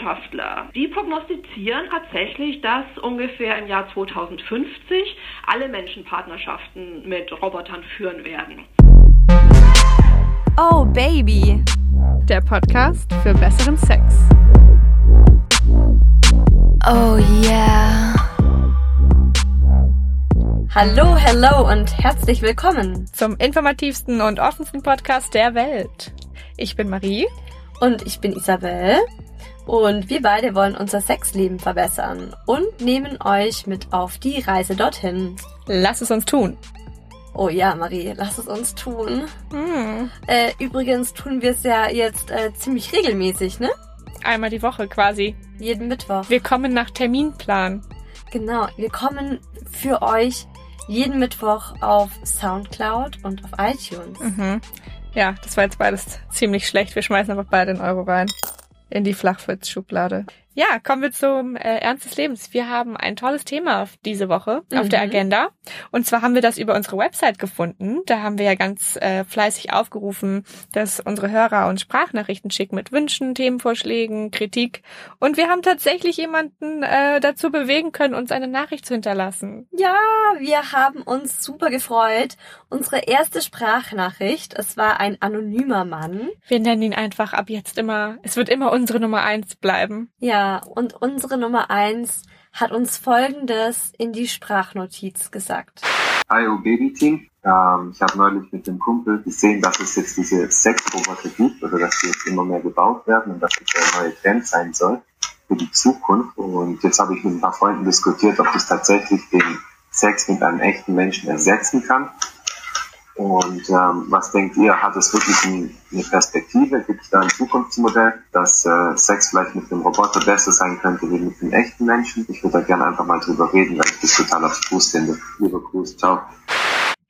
Wissenschaftler, die prognostizieren tatsächlich, dass ungefähr im Jahr 2050 alle Menschen Partnerschaften mit Robotern führen werden. Oh Baby, der Podcast für besseren Sex. Oh yeah. Hallo, hello und herzlich willkommen zum informativsten und offensten Podcast der Welt. Ich bin Marie und ich bin Isabel. Und wir beide wollen unser Sexleben verbessern und nehmen euch mit auf die Reise dorthin. Lass es uns tun. Oh ja, Marie, lass es uns tun. Hm. Äh, übrigens tun wir es ja jetzt äh, ziemlich regelmäßig, ne? Einmal die Woche quasi. Jeden Mittwoch. Wir kommen nach Terminplan. Genau, wir kommen für euch jeden Mittwoch auf Soundcloud und auf iTunes. Mhm. Ja, das war jetzt beides ziemlich schlecht. Wir schmeißen einfach beide in Euro rein. In die Flachwitz-Schublade. Ja, kommen wir zum äh, Ernst des Lebens. Wir haben ein tolles Thema diese Woche mhm. auf der mhm. Agenda. Und zwar haben wir das über unsere Website gefunden. Da haben wir ja ganz äh, fleißig aufgerufen, dass unsere Hörer uns Sprachnachrichten schicken mit Wünschen, Themenvorschlägen, Kritik. Und wir haben tatsächlich jemanden äh, dazu bewegen können, uns eine Nachricht zu hinterlassen. Ja, wir haben uns super gefreut. Unsere erste Sprachnachricht, es war ein anonymer Mann. Wir nennen ihn einfach ab jetzt immer, es wird immer unsere Nummer eins bleiben. Ja, und unsere Nummer eins hat uns Folgendes in die Sprachnotiz gesagt. Hi, oh Baby Team. Ähm, ich habe neulich mit dem Kumpel gesehen, dass es jetzt diese Sexroboter gibt oder dass die jetzt immer mehr gebaut werden und dass es der neue Trend sein soll für die Zukunft. Und jetzt habe ich mit ein paar Freunden diskutiert, ob das tatsächlich den Sex mit einem echten Menschen ersetzen kann und ähm, was denkt ihr, hat es wirklich ein, eine Perspektive? Gibt es da ein Zukunftsmodell, dass äh, Sex vielleicht mit dem Roboter besser sein könnte wie mit dem echten Menschen? Ich würde da gerne einfach mal drüber reden, weil ich das total abstrus finde. Lieber Gruß, ciao.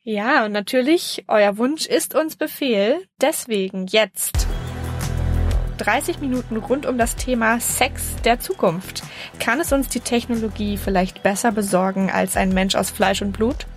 Ja, und natürlich, euer Wunsch ist uns Befehl. Deswegen jetzt 30 Minuten rund um das Thema Sex der Zukunft. Kann es uns die Technologie vielleicht besser besorgen als ein Mensch aus Fleisch und Blut?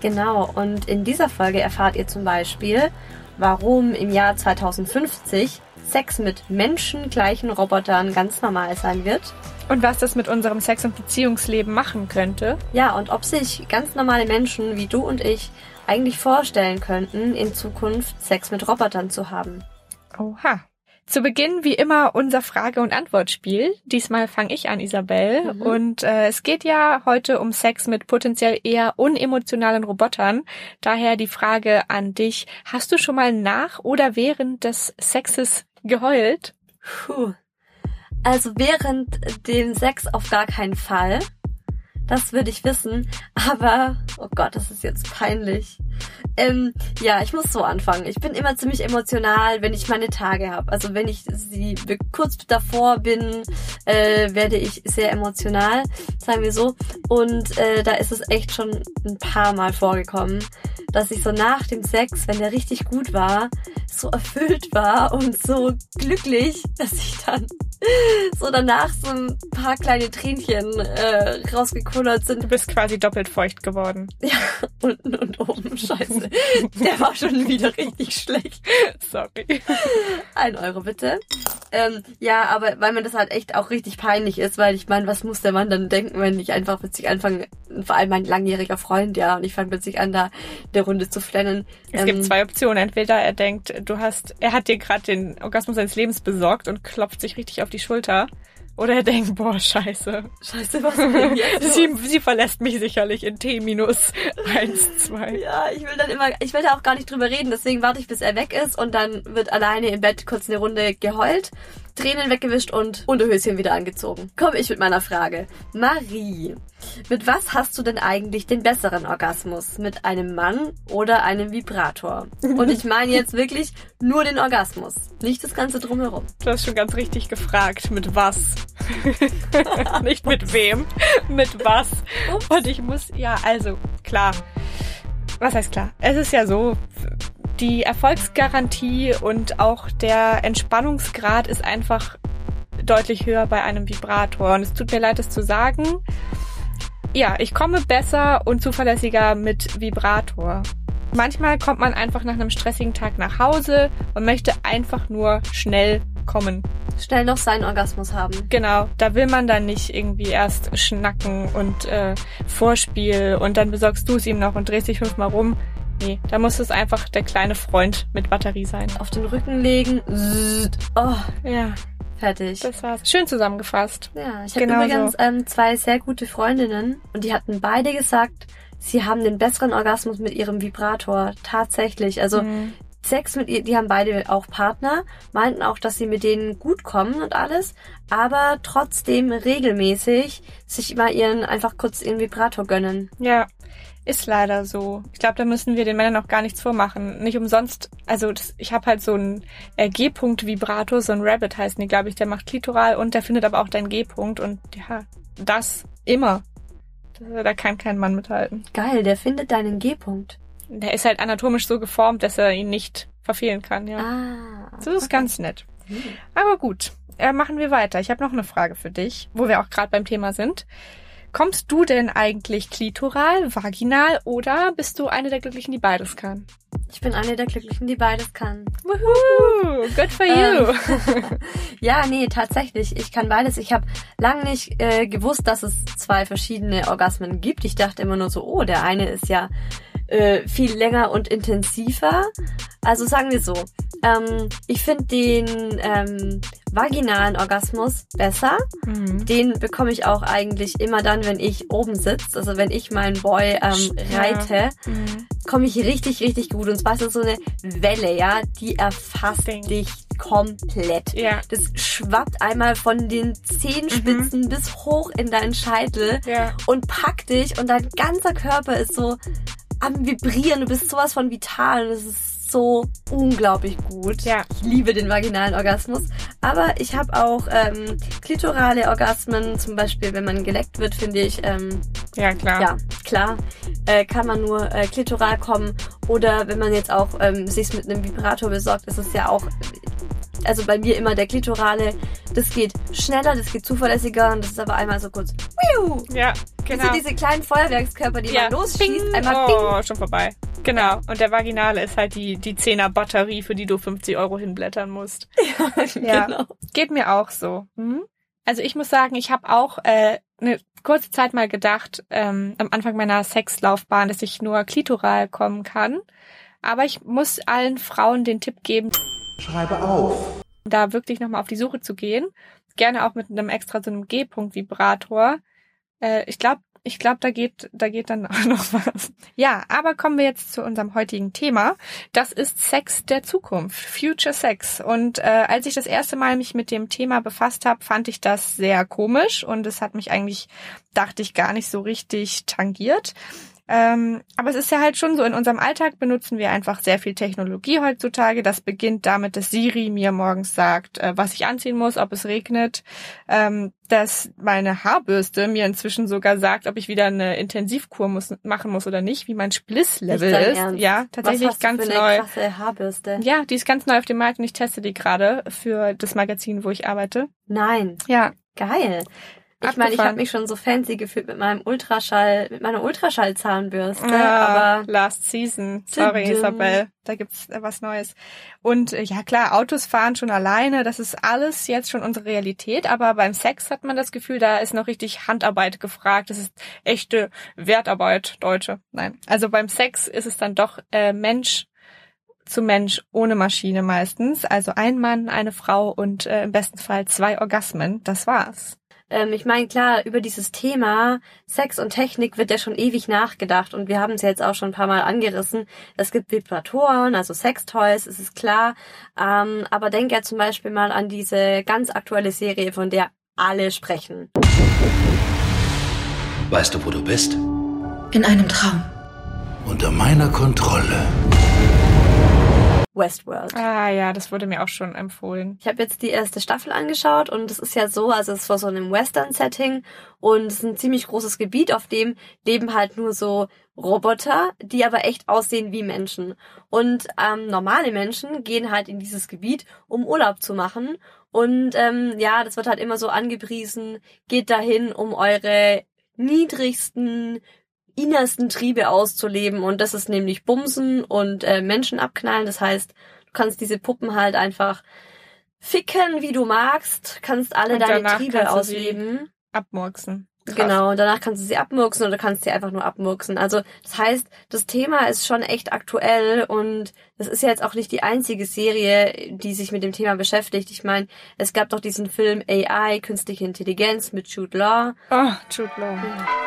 Genau, und in dieser Folge erfahrt ihr zum Beispiel, warum im Jahr 2050 Sex mit menschengleichen Robotern ganz normal sein wird. Und was das mit unserem Sex- und Beziehungsleben machen könnte. Ja, und ob sich ganz normale Menschen wie du und ich eigentlich vorstellen könnten, in Zukunft Sex mit Robotern zu haben. Oha. Zu Beginn wie immer unser Frage- und Antwortspiel. Diesmal fange ich an, Isabel. Mhm. Und äh, es geht ja heute um Sex mit potenziell eher unemotionalen Robotern. Daher die Frage an dich. Hast du schon mal nach oder während des Sexes geheult? Puh. Also während dem Sex auf gar keinen Fall. Das würde ich wissen. Aber, oh Gott, das ist jetzt peinlich. Ähm, ja, ich muss so anfangen. Ich bin immer ziemlich emotional, wenn ich meine Tage habe. Also wenn ich sie kurz davor bin, äh, werde ich sehr emotional, sagen wir so. Und äh, da ist es echt schon ein paar Mal vorgekommen, dass ich so nach dem Sex, wenn der richtig gut war, so erfüllt war und so glücklich, dass ich dann so danach so ein paar kleine Tränchen äh, rausgekullert sind. Du bist quasi doppelt feucht geworden. Ja, unten und oben. Scheiße. Der war schon wieder richtig schlecht. Sorry. Ein Euro bitte. Ähm, ja, aber weil mir das halt echt auch richtig peinlich ist, weil ich meine, was muss der Mann dann denken, wenn ich einfach plötzlich anfange, vor allem mein langjähriger Freund, ja, und ich fange plötzlich an, da der Runde zu flennen. Es ähm, gibt zwei Optionen. Entweder er denkt, du hast, er hat dir gerade den Orgasmus seines Lebens besorgt und klopft sich richtig auf die Schulter. Oder er denkt, boah, scheiße. Scheiße, was denn jetzt? sie, sie verlässt mich sicherlich in T minus eins, zwei. Ja, ich will dann immer, ich will da auch gar nicht drüber reden, deswegen warte ich, bis er weg ist und dann wird alleine im Bett kurz eine Runde geheult Tränen weggewischt und Unterhöschen wieder angezogen. Komme ich mit meiner Frage. Marie, mit was hast du denn eigentlich den besseren Orgasmus? Mit einem Mann oder einem Vibrator? Und ich meine jetzt wirklich nur den Orgasmus, nicht das Ganze drumherum. Du hast schon ganz richtig gefragt, mit was? nicht mit wem, mit was. Und ich muss, ja, also, klar. Was heißt klar? Es ist ja so, die Erfolgsgarantie und auch der Entspannungsgrad ist einfach deutlich höher bei einem Vibrator. Und es tut mir leid, das zu sagen. Ja, ich komme besser und zuverlässiger mit Vibrator. Manchmal kommt man einfach nach einem stressigen Tag nach Hause und möchte einfach nur schnell kommen. Schnell noch seinen Orgasmus haben. Genau, da will man dann nicht irgendwie erst schnacken und äh, Vorspiel und dann besorgst du es ihm noch und drehst dich fünfmal rum. Nee, da muss es einfach der kleine Freund mit Batterie sein. Auf den Rücken legen. Oh, Ja, fertig. das war's. Schön zusammengefasst. Ja, ich habe Genau übrigens so. ähm, zwei sehr gute Freundinnen und die hatten beide gesagt, sie haben den besseren Orgasmus mit ihrem Vibrator. Tatsächlich. Also Mhm. Sex mit ihr, die haben beide auch Partner, meinten auch, dass sie mit denen gut kommen und alles, aber trotzdem regelmäßig sich immer ihren einfach kurz ihren Vibrator gönnen. Ja, ist leider so. Ich glaube, da müssen wir den Männern auch gar nichts vormachen. Nicht umsonst, also das, ich habe halt so einen äh, G-Punkt-Vibrator, so ein Rabbit heißt die, glaube ich, der macht Klitoral und der findet aber auch deinen G-Punkt und ja, das immer. Da, kann kein Mann mithalten. Geil, der findet deinen G-Punkt. Der ist halt anatomisch so geformt, dass er ihn nicht verfehlen kann, ja. Ah. Das ist ganz nett. Hm. Aber gut, äh, machen wir weiter. Ich habe noch eine Frage für dich, wo wir auch gerade beim Thema sind. Kommst du denn eigentlich klitoral, vaginal oder bist du eine der Glücklichen, die beides kann? Ich bin eine der Glücklichen, die beides kann. Woohoo! Good for you! Ja, nee, tatsächlich. Ich kann beides. Ich habe lang nicht äh, gewusst, dass es zwei verschiedene Orgasmen gibt. Ich dachte immer nur so, oh, der eine ist ja äh, viel länger und intensiver. Also sagen wir so, ähm, ich finde den ähm, vaginalen Orgasmus besser. Mhm. Den bekomme ich auch eigentlich immer dann, wenn ich oben sitze. Also wenn ich meinen Boy ähm, Ja. reite, Mhm. komme ich richtig, richtig gut. Und zwar ist das so eine Welle, ja, die erfasst Ding. dich komplett. Ja, Das schwappt einmal von den Zehenspitzen bis hoch in deinen Scheitel ja. und packt dich und dein ganzer Körper ist so am Vibrieren. Du bist sowas von vital es ist so unglaublich gut. Ja. Ich liebe den vaginalen Orgasmus. Aber ich habe auch ähm, klitorale Orgasmen, zum Beispiel, wenn man geleckt wird, finde ich, ähm, Ja, klar. ja, klar, äh, kann man nur äh, klitoral kommen. Oder wenn man jetzt auch ähm, sich mit einem Vibrator besorgt, ist es ja auch, also bei mir immer der klitorale, das geht schneller, das geht zuverlässiger und das ist aber einmal so kurz, wiu, Ja, genau. genau. diese kleinen Feuerwerkskörper, die ja, man losschießt, bing. einmal bing. oh, schon vorbei. Genau. Und der Vaginale ist halt die, die 10er Batterie, für die du 50 Euro hinblättern musst. Ja. Genau. Geht mir auch so. Mhm. Also ich muss sagen, ich habe auch äh, eine kurze Zeit mal gedacht, ähm, am Anfang meiner Sexlaufbahn, dass ich nur klitoral kommen kann. Aber ich muss allen Frauen den Tipp geben, Schreibe auf. da wirklich nochmal auf die Suche zu gehen. Gerne auch mit einem extra so einem G-Punkt-Vibrator. Äh, ich glaube, ich glaube, da geht, da geht dann auch noch was. Ja, aber kommen wir jetzt zu unserem heutigen Thema. Das ist Sex der Zukunft, Future Sex. Und äh, als ich das erste Mal mich mit dem Thema befasst habe, fand ich das sehr komisch und es hat mich eigentlich, dachte ich, gar nicht so richtig tangiert. Ähm, aber es ist ja halt schon so, in unserem Alltag benutzen wir einfach sehr viel Technologie heutzutage. Das beginnt damit, dass Siri mir morgens sagt, äh, was ich anziehen muss, ob es regnet, ähm, dass meine Haarbürste mir inzwischen sogar sagt, ob ich wieder eine Intensivkur muss, machen muss oder nicht, wie mein Splisslevel ist. Ernst? Ja, tatsächlich Was hast du ganz für eine neu. krasse Haarbürste? Ja, die ist ganz neu auf dem Markt und ich teste die gerade für das Magazin, wo ich arbeite. Nein, Ja, geil. Ich meine, ich habe mich schon so fancy gefühlt mit meinem Ultraschall, mit meiner Ultraschallzahnbürste, Ah, aber Last Season. Sorry, Tudum. Isabel. Da gibt's äh, was Neues. Und äh, ja klar, Autos fahren schon alleine. Das ist alles jetzt schon unsere Realität. Aber beim Sex hat man das Gefühl, da ist noch richtig Handarbeit gefragt. Das ist echte Wertarbeit, Deutsche. Nein. Also beim Sex ist es dann doch äh, Mensch zu Mensch ohne Maschine meistens. Also ein Mann, eine Frau und äh, im besten Fall zwei Orgasmen. Das war's. Ähm, ich meine, klar, über dieses Thema Sex und Technik wird ja schon ewig nachgedacht und wir haben es ja jetzt auch schon ein paar Mal angerissen. Es gibt Vibratoren, also Sextoys, es ist klar. Ähm, aber denk ja zum Beispiel mal an diese ganz aktuelle Serie, von der alle sprechen. Weißt du, wo du bist? In einem Traum. Unter meiner Kontrolle. Westworld. Ah ja, das wurde mir auch schon empfohlen. Ich habe jetzt die erste Staffel angeschaut und es ist ja so, also es war so einem Western-Setting und es ist ein ziemlich großes Gebiet, auf dem leben halt nur so Roboter, die aber echt aussehen wie Menschen. Und ähm, normale Menschen gehen halt in dieses Gebiet, um Urlaub zu machen. Und ähm, ja, das wird halt immer so angepriesen, geht dahin, um eure niedrigsten innersten Triebe auszuleben und das ist nämlich Bumsen und äh, Menschen abknallen. Das heißt, du kannst diese Puppen halt einfach ficken, wie du magst, kannst alle Und deine Triebe ausleben. Abmurksen. Krass. Genau, und danach kannst du sie abmurksen oder kannst sie einfach nur abmurksen. Also das heißt, das Thema ist schon echt aktuell und das ist ja jetzt auch nicht die einzige Serie, die sich mit dem Thema beschäftigt. Ich meine, es gab doch diesen Film AI, Künstliche Intelligenz mit Jude Law. Oh, Jude Law. Mal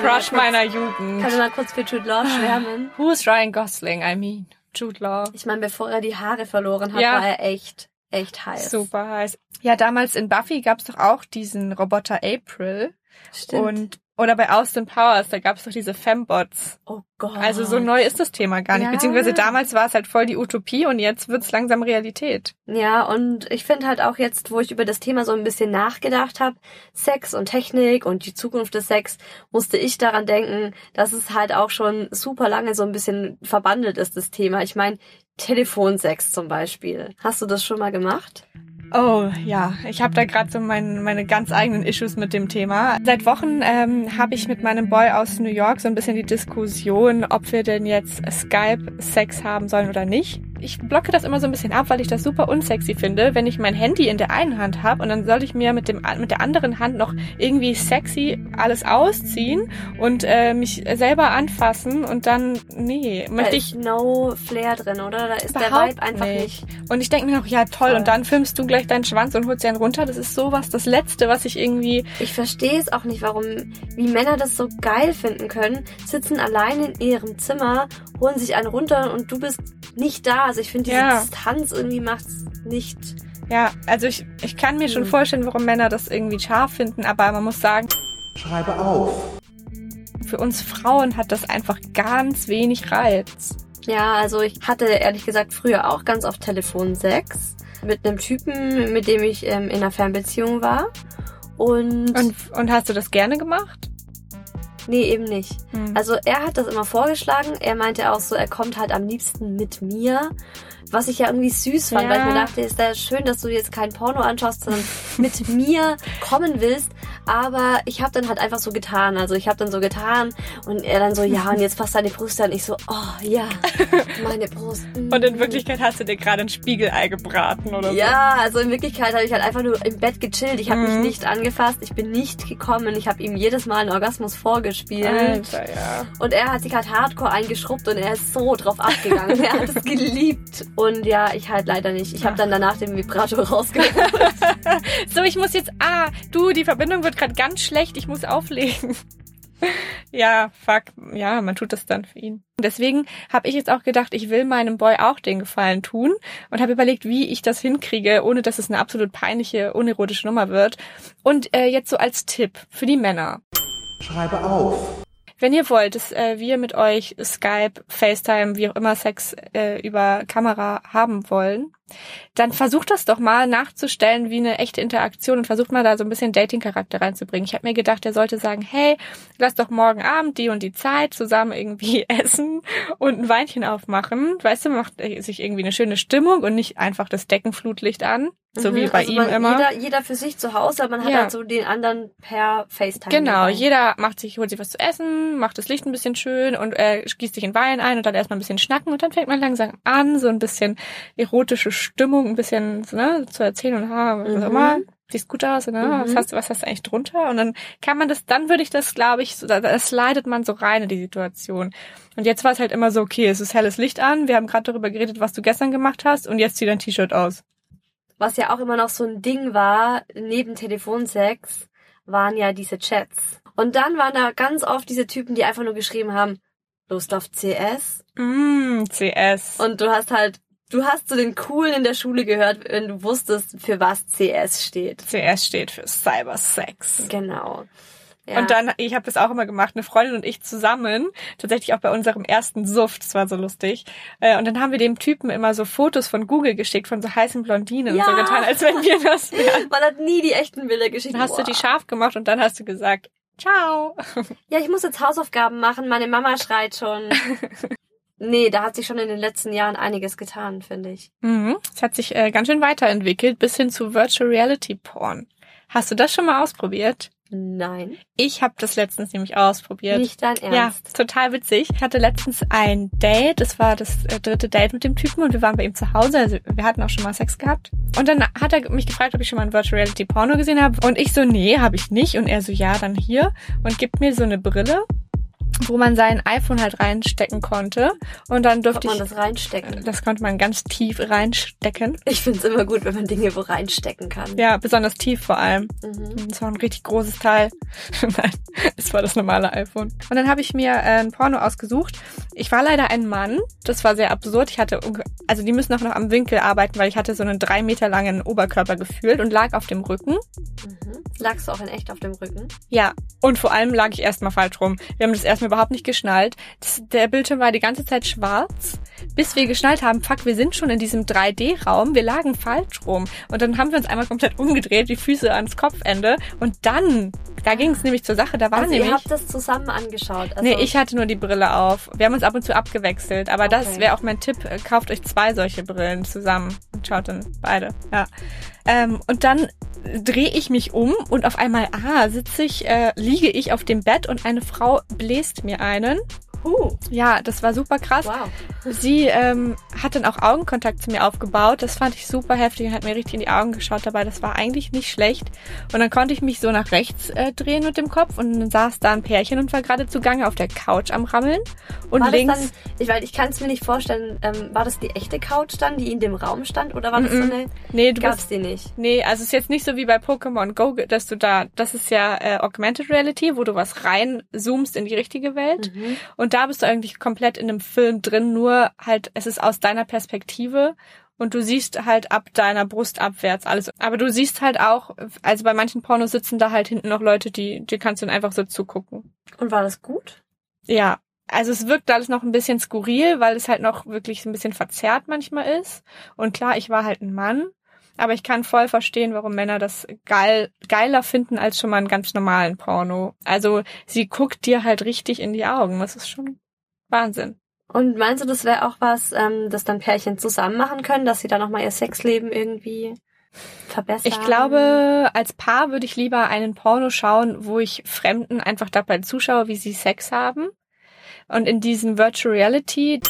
Crush meiner Jugend. Können wir mal kurz für Jude Law schwärmen? Who's Ryan Gosling? I mean, Jude Law. Ich meine, bevor er die Haare verloren hat, Ja. war er echt, echt heiß. Super heiß. Ja, damals in Buffy gab's doch auch diesen Roboter April. Stimmt. Und oder bei Austin Powers, da gab's doch diese Fembots. oh Gott. Also so neu ist das Thema gar nicht. Ja. Beziehungsweise damals war es halt voll die Utopie und jetzt wird's langsam Realität. Ja, und ich finde halt auch jetzt, wo ich über das Thema so ein bisschen nachgedacht habe, Sex und Technik und die Zukunft des Sex, musste ich daran denken, dass es halt auch schon super lange so ein bisschen verbandelt ist, das Thema. Ich meine, Telefonsex zum Beispiel. Hast du das schon mal gemacht? Oh ja, ich habe da gerade so mein, meine ganz eigenen Issues mit dem Thema. Seit Wochen ähm, habe ich mit meinem Boy aus New York so ein bisschen die Diskussion, ob wir denn jetzt Skype-Sex haben sollen oder nicht. Ich blocke das immer so ein bisschen ab, weil ich das super unsexy finde, wenn ich mein Handy in der einen Hand habe und dann soll ich mir mit, dem, mit der anderen Hand noch irgendwie sexy alles ausziehen und äh, mich selber anfassen und dann, nee, Da möchte ist ich no Flair drin, oder? Da ist der Vibe einfach nicht. Und ich denke mir noch, ja toll, Voll. und dann filmst du gleich deinen Schwanz und holst ihn runter. Das ist sowas, das Letzte, was ich irgendwie. Ich verstehe es auch nicht, warum, wie Männer das so geil finden können, sitzen allein in ihrem Zimmer, holen sich einen runter und du bist nicht da. Also ich finde, diese Ja. Distanz irgendwie macht's nicht. Ja, also ich, ich kann mir schon Hm. vorstellen, warum Männer das irgendwie scharf finden, aber man muss sagen, Schreibe auf. für uns Frauen hat das einfach ganz wenig Reiz. Ja, also ich hatte ehrlich gesagt früher auch ganz oft Telefonsex mit einem Typen, mit dem ich ähm, in einer Fernbeziehung war. Und, Und, und hast du das gerne gemacht? Nee, eben nicht. Hm. Also er hat das immer vorgeschlagen. Er meinte auch so, er kommt halt am liebsten mit mir. Was ich ja irgendwie süß fand, Ja. weil ich mir dachte, ist ja schön, dass du jetzt kein Porno anschaust, sondern mit mir kommen willst. Aber ich habe dann halt einfach so getan. Also ich habe dann so getan und er dann so, ja, und jetzt passt deine Brust an. Ich so, oh ja, meine Brust. mm. und in Wirklichkeit hast du dir gerade ein Spiegelei gebraten oder Ja, also in Wirklichkeit habe ich halt einfach nur im Bett gechillt. Ich habe Mhm. mich nicht angefasst, ich bin nicht gekommen. Ich habe ihm jedes Mal einen Orgasmus so. vorgespielt. Alter, ja. Und er hat sich halt hardcore eingeschrubbt und er ist so drauf abgegangen. er hat es geliebt. Und ja, ich halt leider nicht. Ich habe dann danach den Vibrator rausgeholt. So, ich muss jetzt. Ah, du, die Verbindung wird gerade ganz schlecht. Ich muss auflegen. ja, fuck. Ja, man tut das dann für ihn. Und Deswegen habe ich jetzt auch gedacht, ich will meinem Boy auch den Gefallen tun und habe überlegt, wie ich das hinkriege, ohne dass es eine absolut peinliche, unerotische Nummer wird. Und äh, jetzt so als Tipp für die Männer. Schreibe auf. Wenn ihr wollt, dass äh, wir mit euch Skype, FaceTime, wie auch immer Sex äh, über Kamera haben wollen, dann versucht das doch mal nachzustellen wie eine echte Interaktion und versucht mal da so ein bisschen Dating-Charakter reinzubringen. Ich habe mir gedacht, er sollte sagen, hey, lass doch morgen Abend die und die Zeit zusammen irgendwie essen und ein Weinchen aufmachen. Weißt du, macht sich irgendwie eine schöne Stimmung und nicht einfach das Deckenflutlicht an, so Mhm, wie bei also ihm man, immer. Jeder, jeder für sich zu Hause, aber man hat Ja. halt so den anderen per FaceTime. Genau, dabei. jeder macht sich, holt sich was zu essen, macht das Licht ein bisschen schön und äh, gießt sich in Wein ein und dann erstmal ein bisschen schnacken und dann fängt man langsam an, so ein bisschen erotische Stimmung, ein bisschen ne, zu erzählen und ha, was Mhm. auch immer. Siehst gut aus, ne? Was Mhm. hast du, was hast du eigentlich drunter? Und dann kann man das, dann würde ich das, glaube ich, so, da, da slidet man so rein in die Situation. Und jetzt war es halt immer so, okay, es ist helles Licht an, wir haben gerade darüber geredet, was du gestern gemacht hast und jetzt zieh dein T-Shirt aus. Was ja auch immer noch so ein Ding war, neben Telefonsex, waren ja diese Chats. Und dann waren da ganz oft diese Typen, die einfach nur geschrieben haben, Lust auf CS. Mm, CS. Und du hast halt, du hast zu den Coolen in der Schule gehört, wenn du wusstest, für was CS steht. CS steht für Cybersex. Genau. Ja. Und dann, ich habe das auch immer gemacht, eine Freundin und ich zusammen, tatsächlich auch bei unserem ersten Suft, das war so lustig. Äh, Und dann haben wir dem Typen immer so Fotos von Google geschickt, von so heißen Blondinen Ja. und so getan, als wenn wir das wären. Man hat nie die echten Bilder geschickt. Dann hast du Boah. die scharf gemacht und dann hast du gesagt, ciao. Ja, ich muss jetzt Hausaufgaben machen. Meine Mama schreit schon. nee, da hat sich schon in den letzten Jahren einiges getan, finde ich. Mhm. Es hat sich äh, ganz schön weiterentwickelt, bis hin zu Virtual Reality Porn. Hast du das schon mal ausprobiert? Nein. Ich habe das letztens nämlich ausprobiert. Nicht dein Ja, Ernst. total witzig. Ich hatte letztens ein Date. Es war das äh, dritte Date mit dem Typen und wir waren bei ihm zu Hause. Also wir hatten auch schon mal Sex gehabt. Und dann hat er mich gefragt, ob ich schon mal ein Virtual Reality Porno gesehen habe. Und ich so, nee, habe ich nicht. Und er so, ja, dann hier. Und gibt mir so eine Brille, wo man sein iPhone halt reinstecken konnte. Und dann durfte man ich... das reinstecken? Das konnte man ganz tief reinstecken. Ich find's immer gut, wenn man Dinge wo reinstecken kann. Ja, besonders tief vor allem. Mhm. Das war ein richtig großes Teil. Nein, es war das normale iPhone. Und dann habe ich mir äh, ein Porno ausgesucht. Ich war leider ein Mann. Das war sehr absurd. Ich hatte, also die müssen auch noch am Winkel arbeiten, weil ich hatte so einen drei Meter langen Oberkörper gefühlt und lag auf dem Rücken. Mhm. Lagst du auch in echt auf dem Rücken? Ja, und vor allem lag ich erstmal falsch rum. Wir haben das erstmal überhaupt nicht geschnallt. Das, der Bildschirm war die ganze Zeit schwarz, bis wir geschnallt haben, fuck, wir sind schon in diesem 3D-Raum, wir lagen falsch rum. Und dann haben wir uns einmal komplett umgedreht, die Füße ans Kopfende. Und dann, da ging es nämlich zur Sache, da war Also nämlich... ihr habt das zusammen angeschaut. Also Nee, ich hatte nur die Brille auf. Wir haben uns ab und zu abgewechselt. Aber das Okay. wäre auch mein Tipp. Kauft euch zwei solche Brillen zusammen und schaut dann beide. Ja. Ähm, und dann drehe ich mich um und auf einmal, ah, sitze ich, äh, liege ich auf dem Bett und eine Frau bläst mir einen. Huh, Ja, das war super krass. wow. Sie ähm, hat dann auch Augenkontakt zu mir aufgebaut. Das fand ich super heftig und hat mir richtig in die Augen geschaut dabei. Das war eigentlich nicht schlecht. Und dann konnte ich mich so nach rechts äh, drehen mit dem Kopf und dann saß da ein Pärchen und war gerade zugange auf der Couch am Rammeln. Und war links. das dann, ich, weil ich kann es mir nicht vorstellen, ähm, war das die echte Couch dann, die in dem Raum stand, oder war das so Mhm. eine, nee, du gab's bist, die nicht? nee, also es ist jetzt nicht so wie bei Pokémon Go, dass du da, das ist ja äh, Augmented Reality, wo du was reinzoomst in die richtige Welt. Mhm. Und da bist du eigentlich komplett in einem Film drin, nur halt, es ist aus deiner Perspektive und du siehst halt ab deiner Brust abwärts alles. Aber du siehst halt auch, also bei manchen Pornos sitzen da halt hinten noch Leute, die, die kannst du dann einfach so zugucken. Und war das gut? Ja. Also es wirkt alles noch ein bisschen skurril, weil es halt noch wirklich so ein bisschen verzerrt manchmal ist. Und klar, ich war halt ein Mann, aber ich kann voll verstehen, warum Männer das geil, geiler finden als schon mal einen ganz normalen Porno. Also sie guckt dir halt richtig in die Augen. Das ist schon Wahnsinn. Und meinst du, das wäre auch was, ähm, das dann Pärchen zusammen machen können, dass sie dann nochmal ihr Sexleben irgendwie verbessern? Ich glaube, als Paar würde ich lieber einen Porno schauen, wo ich Fremden einfach dabei zuschaue, wie sie Sex haben. Und in diesem Virtual Reality,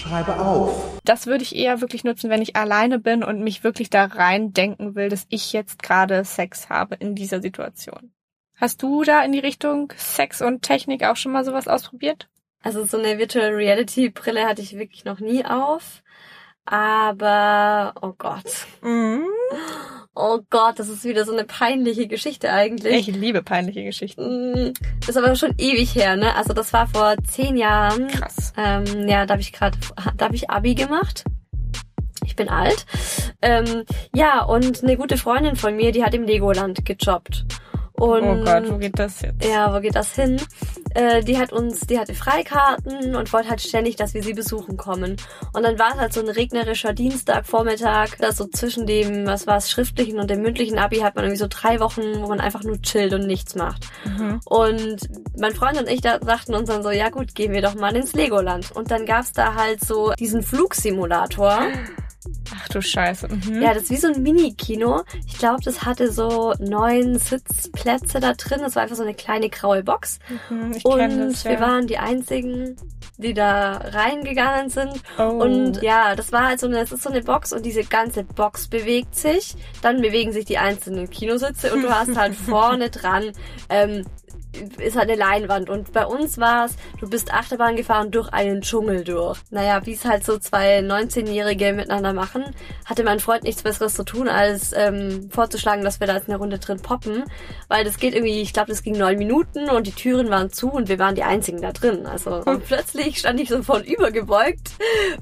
Schreibe auf. das würde ich eher wirklich nutzen, wenn ich alleine bin und mich wirklich da rein denken will, dass ich jetzt gerade Sex habe in dieser Situation. Hast du da in die Richtung Sex und Technik auch schon mal sowas ausprobiert? Also so eine Virtual Reality Brille hatte ich wirklich noch nie auf. Aber, oh Gott. Mhm. Oh Gott, das ist wieder so eine peinliche Geschichte eigentlich. Ich liebe peinliche Geschichten. Mm, Das ist aber schon ewig her, ne? Also das war vor zehn Jahren. Krass. Ähm, ja, da habe ich gerade, da habe ich Abi gemacht. Ich bin alt. Ähm, ja, und eine gute Freundin von mir, die hat im Legoland gejobbt. Und oh Gott, wo geht das jetzt? ja, wo geht das hin? Äh, die hat uns, die hatte Freikarten und wollte halt ständig, dass wir sie besuchen kommen. Und dann war es halt so ein regnerischer Dienstagvormittag, da so zwischen dem, was war es, schriftlichen und dem mündlichen Abi hat man irgendwie so drei Wochen, wo man einfach nur chillt und nichts macht. Mhm. Und mein Freund und ich da dachten uns dann so, ja gut, gehen wir doch mal ins Legoland. Und dann gab's da halt so diesen Flugsimulator. Ach du Scheiße. Mhm. Ja, das ist wie so ein Mini-Kino. Ich glaube, das hatte so neun Sitzplätze da drin. Das war einfach so eine kleine graue Box. Mhm, ich Und das, ja. wir waren die einzigen, die da reingegangen sind. oh. Und ja, das war halt so eine, das ist so eine Box und diese ganze Box bewegt sich. Dann bewegen sich die einzelnen Kinositze und du hast halt vorne dran ähm, ist halt eine Leinwand. Und bei uns war es, du bist Achterbahn gefahren durch einen Dschungel durch. Naja, wie es halt so zwei 19-Jährige miteinander machen, hatte mein Freund nichts Besseres zu tun, als ähm, vorzuschlagen, dass wir da jetzt eine Runde drin poppen. Weil das geht irgendwie, ich glaube, das ging neun Minuten und die Türen waren zu und wir waren die einzigen da drin. Also und plötzlich stand ich so von übergebeugt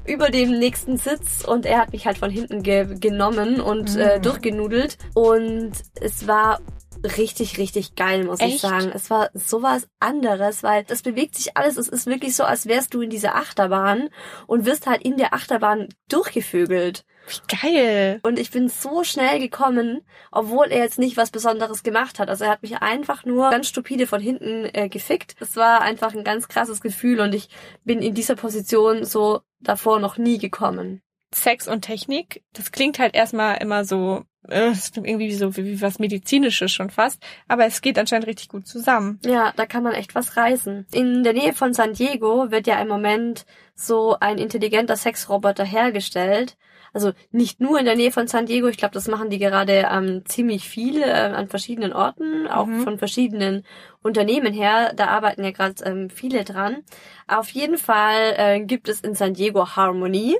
über dem nächsten Sitz und er hat mich halt von hinten ge genommen und äh, durchgenudelt. Und es war richtig, richtig geil, muss ich Echt? sagen. Es war sowas anderes, weil es bewegt sich alles. Es ist wirklich so, als wärst du in dieser Achterbahn und wirst halt in der Achterbahn durchgevögelt. Wie geil. Und ich bin so schnell gekommen, obwohl er jetzt nicht was Besonderes gemacht hat. Also er hat mich einfach nur ganz stupide von hinten äh, gefickt. Es war einfach ein ganz krasses Gefühl und ich bin in dieser Position so davor noch nie gekommen. Sex und Technik. Das klingt halt erstmal immer so, äh, irgendwie so wie, wie was Medizinisches schon fast, aber es geht anscheinend richtig gut zusammen. Ja, da kann man echt was reißen. In der Nähe von San Diego wird ja im Moment so ein intelligenter Sexroboter hergestellt. Also nicht nur in der Nähe von San Diego, ich glaube, das machen die gerade ähm, ziemlich viel äh, an verschiedenen Orten, auch Mhm. von verschiedenen Unternehmen her. Da arbeiten ja gerade ähm, viele dran. Auf jeden Fall äh, gibt es in San Diego Harmony.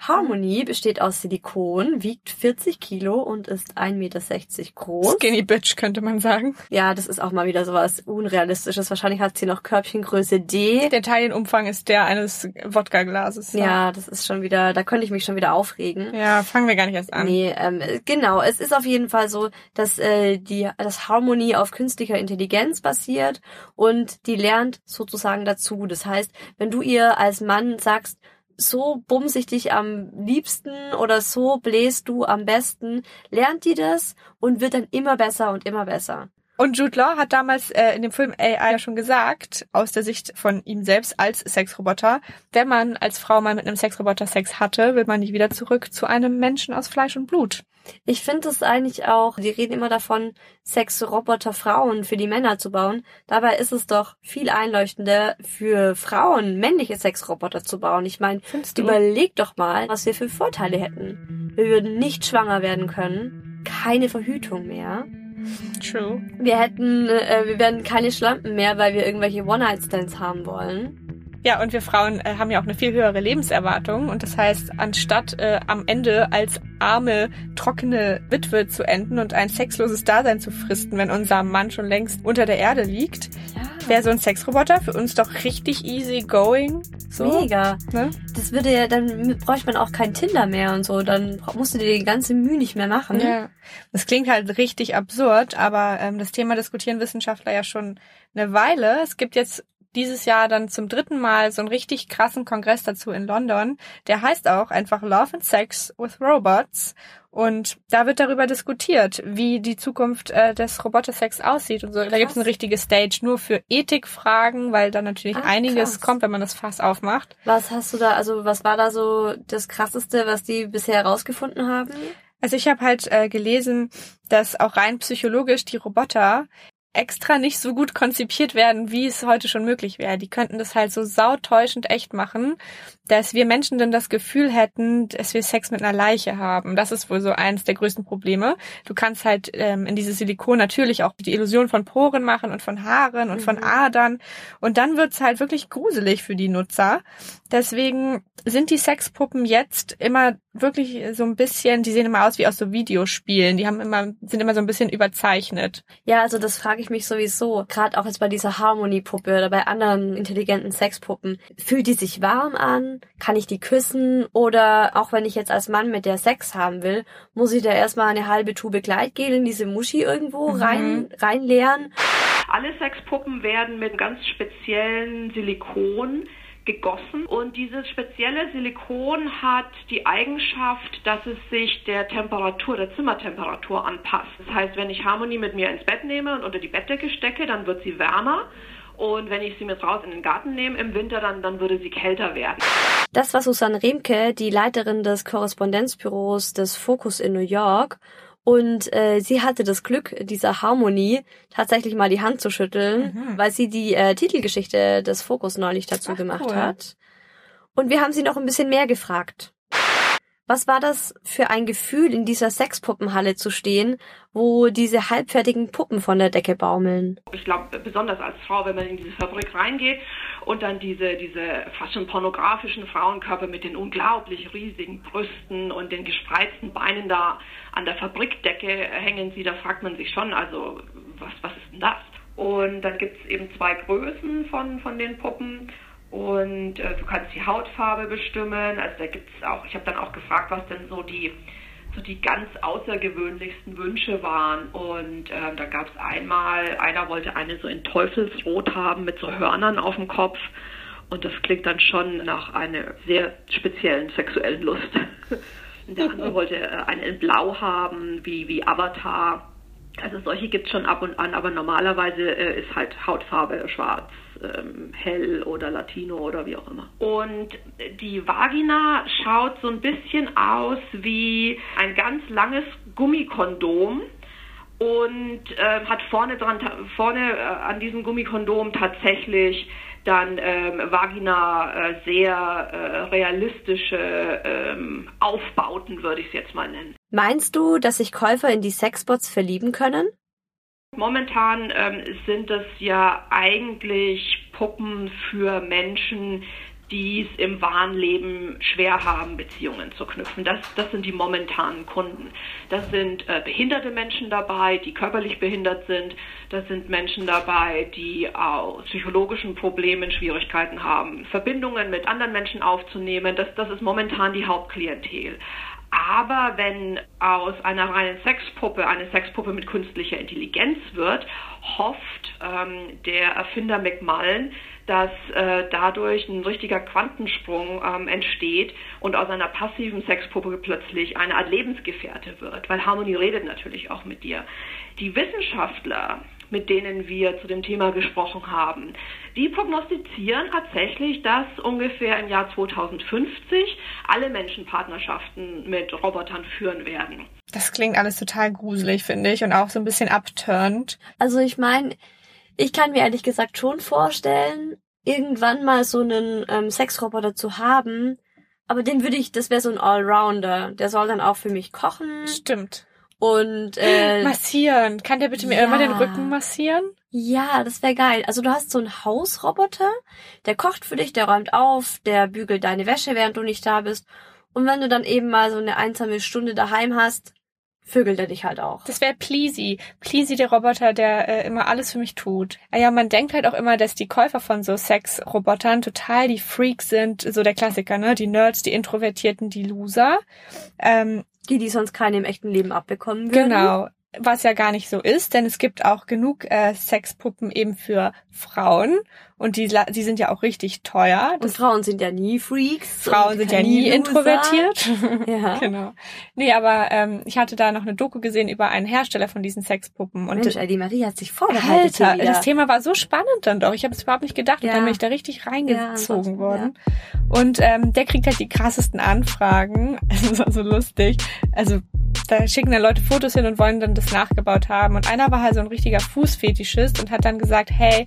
Harmony besteht aus Silikon, wiegt 40 Kilo und ist 1,60 Meter groß. Skinny Bitch könnte man sagen. Ja, das ist auch mal wieder sowas Unrealistisches. Wahrscheinlich hat sie noch Körbchengröße D. Der Taillenumfang ist der eines Wodka-Glases. Ja, das ist schon wieder, da könnte ich mich schon wieder aufregen. Ja, fangen wir gar nicht erst an. Nee, ähm, genau. Es ist auf jeden Fall so, dass äh, die das Harmony auf künstlicher Intelligenz basiert und die lernt sozusagen dazu. Das heißt, wenn du ihr als Mann sagst, so bumse ich dich am liebsten oder so bläst du am besten, lernt die das und wird dann immer besser und immer besser. Und Jude Law hat damals äh, in dem Film AI ja schon gesagt, aus der Sicht von ihm selbst als Sexroboter, wenn man als Frau mal mit einem Sexroboter Sex hatte, will man nicht wieder zurück zu einem Menschen aus Fleisch und Blut. Ich finde es eigentlich auch, die reden immer davon, Sexroboter Frauen für die Männer zu bauen. Dabei ist es doch viel einleuchtender für Frauen männliche Sexroboter zu bauen. Ich meine, überleg doch mal, was wir für Vorteile hätten. Wir würden nicht schwanger werden können, keine Verhütung mehr. True. Wir hätten, äh, wir werden keine Schlampen mehr, weil wir irgendwelche One-Night-Stands haben wollen. Ja, und wir Frauen äh, haben ja auch eine viel höhere Lebenserwartung. Und das heißt, anstatt äh, am Ende als arme, trockene Witwe zu enden und ein sexloses Dasein zu fristen, wenn unser Mann schon längst unter der Erde liegt, Ja. wäre so ein Sexroboter für uns doch richtig easy going. So, Mega. ne? Das würde ja, dann bräuchte man auch kein Tinder mehr und so. Dann musst du dir die ganze Mühe nicht mehr machen. Ja. Das klingt halt richtig absurd, aber ähm, das Thema diskutieren Wissenschaftler ja schon eine Weile. Es gibt jetzt dieses Jahr dann zum dritten Mal so einen richtig krassen Kongress dazu in London. Der heißt auch einfach Love and Sex with Robots. Und da wird darüber diskutiert, wie die Zukunft äh, des Robotersex aussieht und so. Da gibt es eine richtige Stage nur für Ethikfragen, weil da natürlich Ach, einiges krass. kommt, wenn man das Fass aufmacht. Was hast du da, also was war da so das krasseste, was die bisher herausgefunden haben? Also ich habe halt äh, gelesen, dass auch rein psychologisch die Roboter extra nicht so gut konzipiert werden, wie es heute schon möglich wäre. Die könnten das halt so sautäuschend echt machen, dass wir Menschen dann das Gefühl hätten, dass wir Sex mit einer Leiche haben. Das ist wohl so eins der größten Probleme. Du kannst halt ähm, in dieses Silikon natürlich auch die Illusion von Poren machen und von Haaren und von Mhm. Adern. Und dann wird's halt wirklich gruselig für die Nutzer. Deswegen sind die Sexpuppen jetzt immer wirklich so ein bisschen, die sehen immer aus wie aus so Videospielen. Die haben immer, sind immer so ein bisschen überzeichnet. Ja, also das frage ich mich sowieso. Gerade auch jetzt bei dieser Harmony-Puppe oder bei anderen intelligenten Sexpuppen. Fühlt die sich warm an? Kann ich die küssen? Oder auch wenn ich jetzt als Mann mit der Sex haben will, muss ich da erstmal eine halbe Tube Gleitgel in diese Muschi irgendwo Mhm. rein, reinleeren? Alle Sexpuppen werden mit ganz speziellen Silikon gegossen und dieses spezielle Silikon hat die Eigenschaft, dass es sich der Temperatur, der Zimmertemperatur anpasst. Das heißt, wenn ich Harmony mit mir ins Bett nehme und unter die Bettdecke stecke, dann wird sie wärmer und wenn ich sie mit raus in den Garten nehme im Winter, dann, dann würde sie kälter werden. Das war Susanne Remke, die Leiterin des Korrespondenzbüros des Focus in New York. Und äh, sie hatte das Glück, dieser Harmonie tatsächlich mal die Hand zu schütteln, Mhm. weil sie die äh, Titelgeschichte des Focus neulich dazu Ach, gemacht cool. hat. Und wir haben sie noch ein bisschen mehr gefragt. Was war das für ein Gefühl, in dieser Sexpuppenhalle zu stehen, wo diese halbfertigen Puppen von der Decke baumeln? Ich glaube, besonders als Frau, wenn man in diese Fabrik reingeht und dann diese, diese fast schon pornografischen Frauenkörper mit den unglaublich riesigen Brüsten und den gespreizten Beinen da an der Fabrikdecke hängen sie, da fragt man sich schon, also was, was ist denn das? Und dann gibt es eben zwei Größen von, von den Puppen. Und äh, du kannst die Hautfarbe bestimmen. Also da gibt es auch, ich habe dann auch gefragt, was denn so die so die ganz außergewöhnlichsten Wünsche waren. Und ähm, da gab es einmal, einer wollte eine so in Teufelsrot haben mit so Hörnern auf dem Kopf. Und das klingt dann schon nach einer sehr speziellen sexuellen Lust. Und der andere wollte äh, eine in Blau haben, wie, wie Avatar. Also solche gibt es schon ab und an, aber normalerweise äh, ist halt Hautfarbe schwarz, ähm, hell oder Latino oder wie auch immer. Und die Vagina schaut so ein bisschen aus wie ein ganz langes Gummikondom und äh, hat vorne dran, vorne äh, an diesem Gummikondom tatsächlich dann ähm, Vagina äh, sehr äh, realistische ähm, Aufbauten, würde ich es jetzt mal nennen. Meinst du, dass sich Käufer in die Sexbots verlieben können? Momentan ähm, sind es ja eigentlich Puppen für Menschen, die es im wahren Leben schwer haben, Beziehungen zu knüpfen. Das, das sind die momentanen Kunden. Das sind äh, behinderte Menschen dabei, die körperlich behindert sind. Das sind Menschen dabei, die aus psychologischen Problemen Schwierigkeiten haben, Verbindungen mit anderen Menschen aufzunehmen. Das, das ist momentan die Hauptklientel. Aber wenn aus einer reinen Sexpuppe eine Sexpuppe mit künstlicher Intelligenz wird, hofft ähm, der Erfinder McMullen, dass äh, dadurch ein richtiger Quantensprung ähm, entsteht und aus einer passiven Sexpuppe plötzlich eine Art Lebensgefährte wird, weil Harmonie redet natürlich auch mit dir. Die Wissenschaftler, mit denen wir zu dem Thema gesprochen haben, die prognostizieren tatsächlich, dass ungefähr im Jahr 2050 alle Menschen Partnerschaften mit Robotern führen werden. Das klingt alles total gruselig, finde ich, und auch so ein bisschen abturnt. Also ich meine, ich kann mir ehrlich gesagt schon vorstellen, irgendwann mal so einen ähm, Sexroboter zu haben. Aber den würde ich, das wäre so ein Allrounder. Der soll dann auch für mich kochen. Stimmt. Und äh, massieren. Kann der bitte mir ja. immer den Rücken massieren? Ja, das wäre geil. Also du hast so einen Hausroboter, der kocht für dich, der räumt auf, der bügelt deine Wäsche, während du nicht da bist. Und wenn du dann eben mal so eine einsame Stunde daheim hast, vögelt er dich halt auch. Das wäre Pleasy. Pleasy, der Roboter, der äh, immer alles für mich tut. Ah ja, man denkt halt auch immer, dass die Käufer von so Sex-Robotern total die Freaks sind. So der Klassiker, ne? Die Nerds, die Introvertierten, die Loser. Ähm, die, die sonst keine im echten Leben abbekommen würden. Genau. Was ja gar nicht so ist, denn es gibt auch genug äh, Sexpuppen eben für Frauen und die, die sind ja auch richtig teuer. und Frauen sind ja nie Freaks. Frauen sind ja nie introvertiert. ja. genau. Nee, aber ähm, ich hatte da noch eine Doku gesehen über einen Hersteller von diesen Sexpuppen. Und Mensch, die Marie hat sich vorbereitet. Alter, das Thema war so spannend dann doch. Ich habe es überhaupt nicht gedacht ja. und dann bin ich da richtig reingezogen ja, worden. Ja. Und ähm, der kriegt halt die krassesten Anfragen. Das war so lustig. Also da schicken dann Leute Fotos hin und wollen dann das nachgebaut haben. Und einer war halt so ein richtiger Fußfetischist und hat dann gesagt, hey,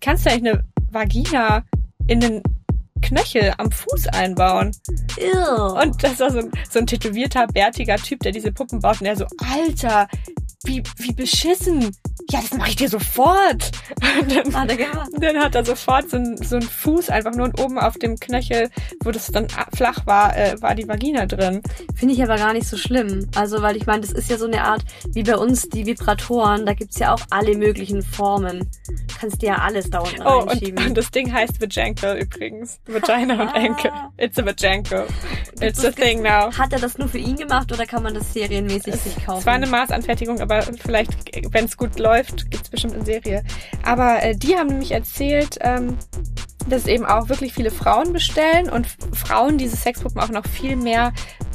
kannst du eigentlich eine Vagina in den Knöchel am Fuß einbauen. Ew. Und das war so ein, so ein tätowierter, bärtiger Typ, der diese Puppen baut. Und der so, Alter, wie, wie beschissen. Ja, das mache ich dir sofort. Und dann, ah, dann hat er sofort so ein, so ein Fuß einfach nur und oben auf dem Knöchel, wo das dann flach war, äh, war die Vagina drin. Finde ich aber gar nicht so schlimm. Also, weil ich meine, das ist ja so eine Art, wie bei uns die Vibratoren, da gibt's ja auch alle möglichen Formen. Kannst dir ja alles da unten oh, reinschieben. Und, und das Ding heißt Vajankle übrigens. Vagina und Enkel. It's a Vajankle. It's a thing now. Hat er das nur für ihn gemacht oder kann man das serienmäßig sich kaufen? Es war eine Maßanfertigung, aber aber vielleicht, wenn es gut läuft, gibt es bestimmt eine Serie. Aber äh, die haben nämlich erzählt, ähm, dass eben auch wirklich viele Frauen bestellen und Frauen diese Sexpuppen auch noch viel mehr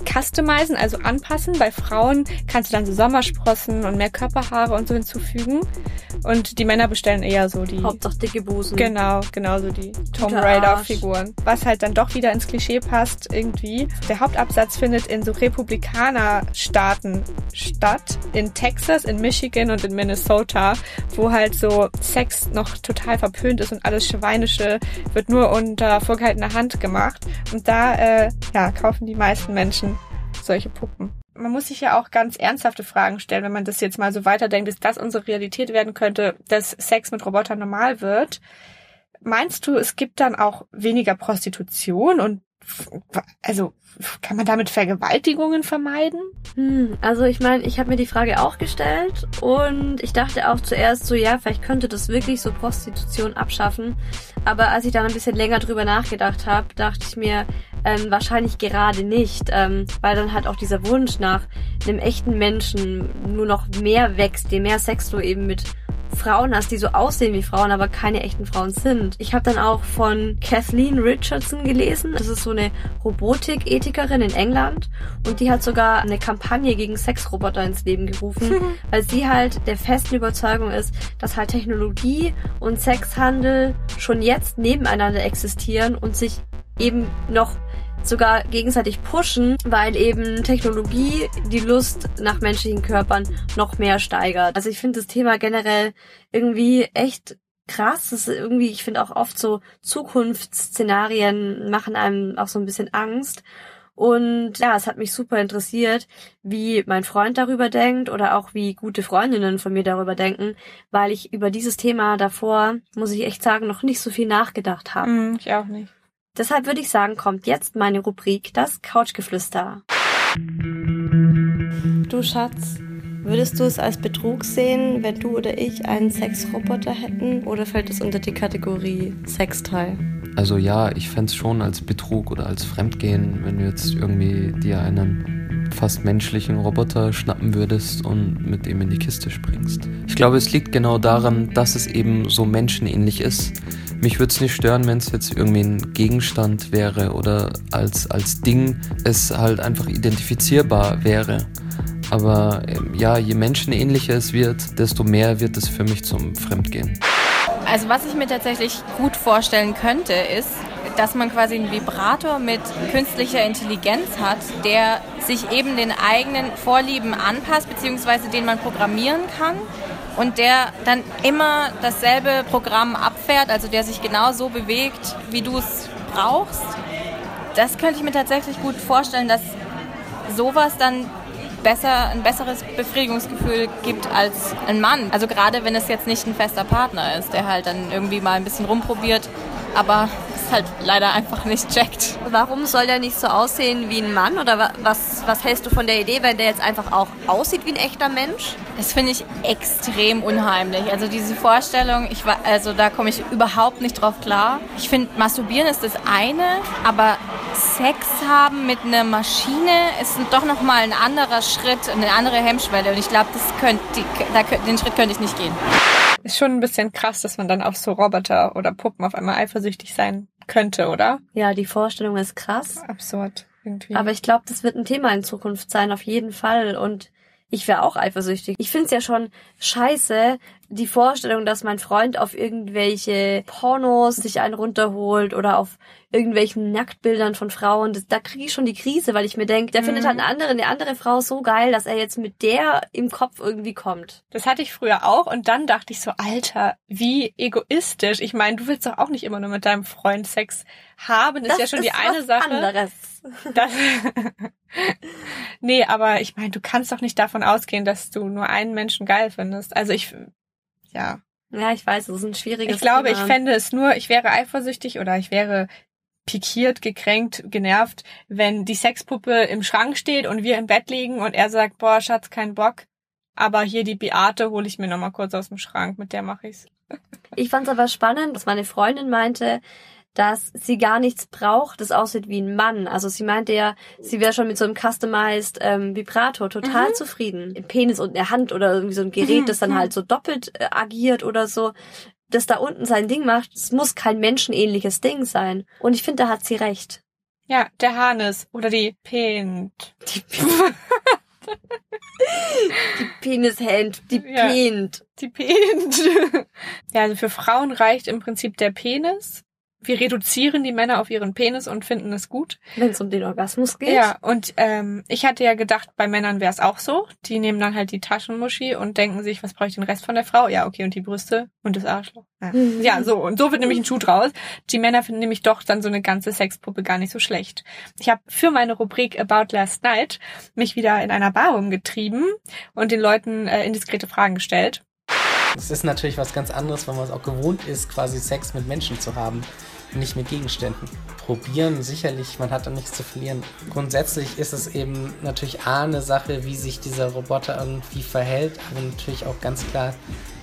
customizen, also anpassen. Bei Frauen kannst du dann so Sommersprossen und mehr Körperhaare und so hinzufügen. Und die Männer bestellen eher so die. Hauptsache dicke Busen. Genau, genau so die Tomb Raider-Figuren. Was halt dann doch wieder ins Klischee passt, irgendwie. Der Hauptabsatz findet in so Republikaner-Staaten statt. In Texas, in Michigan und in Minnesota, wo halt so Sex noch total verpönt ist und alles Schweinische wird nur unter vorgehaltener Hand gemacht. Und da, äh, ja, kaufen die meisten Menschen solche Puppen. Man muss sich ja auch ganz ernsthafte Fragen stellen, wenn man das jetzt mal so weiterdenkt, dass das unsere Realität werden könnte, dass Sex mit Robotern normal wird. Meinst du, es gibt dann auch weniger Prostitution und also kann man damit Vergewaltigungen vermeiden? Hm, also ich meine, ich habe mir die Frage auch gestellt und ich dachte auch zuerst so, ja, vielleicht könnte das wirklich so Prostitution abschaffen. Aber als ich dann ein bisschen länger drüber nachgedacht habe, dachte ich mir, ähm, wahrscheinlich gerade nicht, ähm, weil dann halt auch dieser Wunsch nach einem echten Menschen nur noch mehr wächst, je mehr Sex du eben mit Frauen hast, die so aussehen wie Frauen, aber keine echten Frauen sind. Ich habe dann auch von Kathleen Richardson gelesen. Das ist so eine Robotik-Ethikerin in England und die hat sogar eine Kampagne gegen Sexroboter ins Leben gerufen, weil sie halt der festen Überzeugung ist, dass halt Technologie und Sexhandel schon jetzt nebeneinander existieren und sich eben noch sogar gegenseitig pushen, weil eben Technologie die Lust nach menschlichen Körpern noch mehr steigert. Also ich finde das Thema generell irgendwie echt krass. Das ist irgendwie, ich finde auch oft so Zukunftsszenarien machen einem auch so ein bisschen Angst. Und ja, es hat mich super interessiert, wie mein Freund darüber denkt oder auch wie gute Freundinnen von mir darüber denken, weil ich über dieses Thema davor, muss ich echt sagen, noch nicht so viel nachgedacht habe. Mm, ich auch nicht. Deshalb würde ich sagen, kommt jetzt meine Rubrik, das Couchgeflüster. Du Schatz, würdest du es als Betrug sehen, wenn du oder ich einen Sexroboter hätten? Oder fällt es unter die Kategorie Sexteil? Also ja, ich fände es schon als Betrug oder als Fremdgehen, wenn du jetzt irgendwie dir einen fast menschlichen Roboter schnappen würdest und mit ihm in die Kiste springst. Ich glaube, es liegt genau daran, dass es eben so menschenähnlich ist. Mich würde es nicht stören, wenn es jetzt irgendwie ein Gegenstand wäre oder als, als Ding es halt einfach identifizierbar wäre. Aber ähm, ja, je menschenähnlicher es wird, desto mehr wird es für mich zum Fremdgehen. Also was ich mir tatsächlich gut vorstellen könnte, ist, dass man quasi einen Vibrator mit künstlicher Intelligenz hat, der sich eben den eigenen Vorlieben anpasst, beziehungsweise den man programmieren kann und der dann immer dasselbe Programm abfährt, also der sich genau so bewegt, wie du es brauchst. Das könnte ich mir tatsächlich gut vorstellen, dass sowas dann besser, ein besseres Befriedigungsgefühl gibt als ein Mann. Also gerade wenn es jetzt nicht ein fester Partner ist, der halt dann irgendwie mal ein bisschen rumprobiert, aber es halt leider einfach nicht checkt. Warum soll der nicht so aussehen wie ein Mann? Oder was, was hältst du von der Idee, wenn der jetzt einfach auch aussieht wie ein echter Mensch? Das finde ich extrem unheimlich. Also diese Vorstellung, ich war, also da komme ich überhaupt nicht drauf klar. Ich finde, masturbieren ist das eine, aber Sex haben mit einer Maschine ist doch noch mal ein anderer Schritt, eine andere Hemmschwelle. Und ich glaube, das könnte, den Schritt könnte ich nicht gehen. Ist schon ein bisschen krass, dass man dann auf so Roboter oder Puppen auf einmal eifersüchtig sein könnte, oder? Ja, die Vorstellung ist krass. Absurd. Irgendwie. Aber ich glaube, das wird ein Thema in Zukunft sein, auf jeden Fall. Und ich wäre auch eifersüchtig. Ich find's ja schon scheiße, die Vorstellung, dass mein Freund auf irgendwelche Pornos sich einen runterholt oder auf irgendwelchen Nacktbildern von Frauen, das, da kriege ich schon die Krise, weil ich mir denke, der mhm. findet halt eine andere, eine andere Frau so geil, dass er jetzt mit der im Kopf irgendwie kommt. Das hatte ich früher auch und dann dachte ich so, Alter, wie egoistisch. Ich meine, du willst doch auch nicht immer nur mit deinem Freund Sex haben. Das, das ist ja schon ist die eine Sache. Anderes. Das nee, aber ich meine, du kannst doch nicht davon ausgehen, dass du nur einen Menschen geil findest. Also ich, ja. Ja, ich weiß, es ist ein schwieriges Ich glaube, Thema. ich fände es nur, ich wäre eifersüchtig oder ich wäre pikiert, gekränkt, genervt, wenn die Sexpuppe im Schrank steht und wir im Bett liegen und er sagt, boah, Schatz, kein Bock. Aber hier die Beate hole ich mir nochmal kurz aus dem Schrank, mit der mache ich's. Ich fand's aber spannend, dass meine Freundin meinte, dass sie gar nichts braucht, das aussieht wie ein Mann. Also sie meinte ja, sie wäre schon mit so einem customized ähm, Vibrator total mhm. zufrieden. Ein Penis und eine Hand oder irgendwie so ein Gerät, mhm. das dann halt so doppelt äh, agiert oder so. Das da unten sein Ding macht, es muss kein menschenähnliches Ding sein. Und ich finde, da hat sie recht. Ja, der Harnis oder die Pent. Die Pent. die Penishand, die ja. Die Pent. ja, also für Frauen reicht im Prinzip der Penis wir reduzieren die Männer auf ihren Penis und finden es gut. Wenn es um den Orgasmus geht. Ja, und ähm, ich hatte ja gedacht, bei Männern wäre es auch so. Die nehmen dann halt die Taschenmuschi und denken sich, was brauche ich den Rest von der Frau? Ja, okay, und die Brüste und das Arschloch. Ja. ja, so. Und so wird nämlich ein Schuh draus. Die Männer finden nämlich doch dann so eine ganze Sexpuppe gar nicht so schlecht. Ich habe für meine Rubrik About Last Night mich wieder in einer Bar rumgetrieben und den Leuten äh, indiskrete Fragen gestellt. Es ist natürlich was ganz anderes, wenn man es auch gewohnt ist, quasi Sex mit Menschen zu haben, nicht mit Gegenständen. Probieren sicherlich, man hat da nichts zu verlieren. Grundsätzlich ist es eben natürlich A eine Sache, wie sich dieser Roboter irgendwie verhält, aber natürlich auch ganz klar,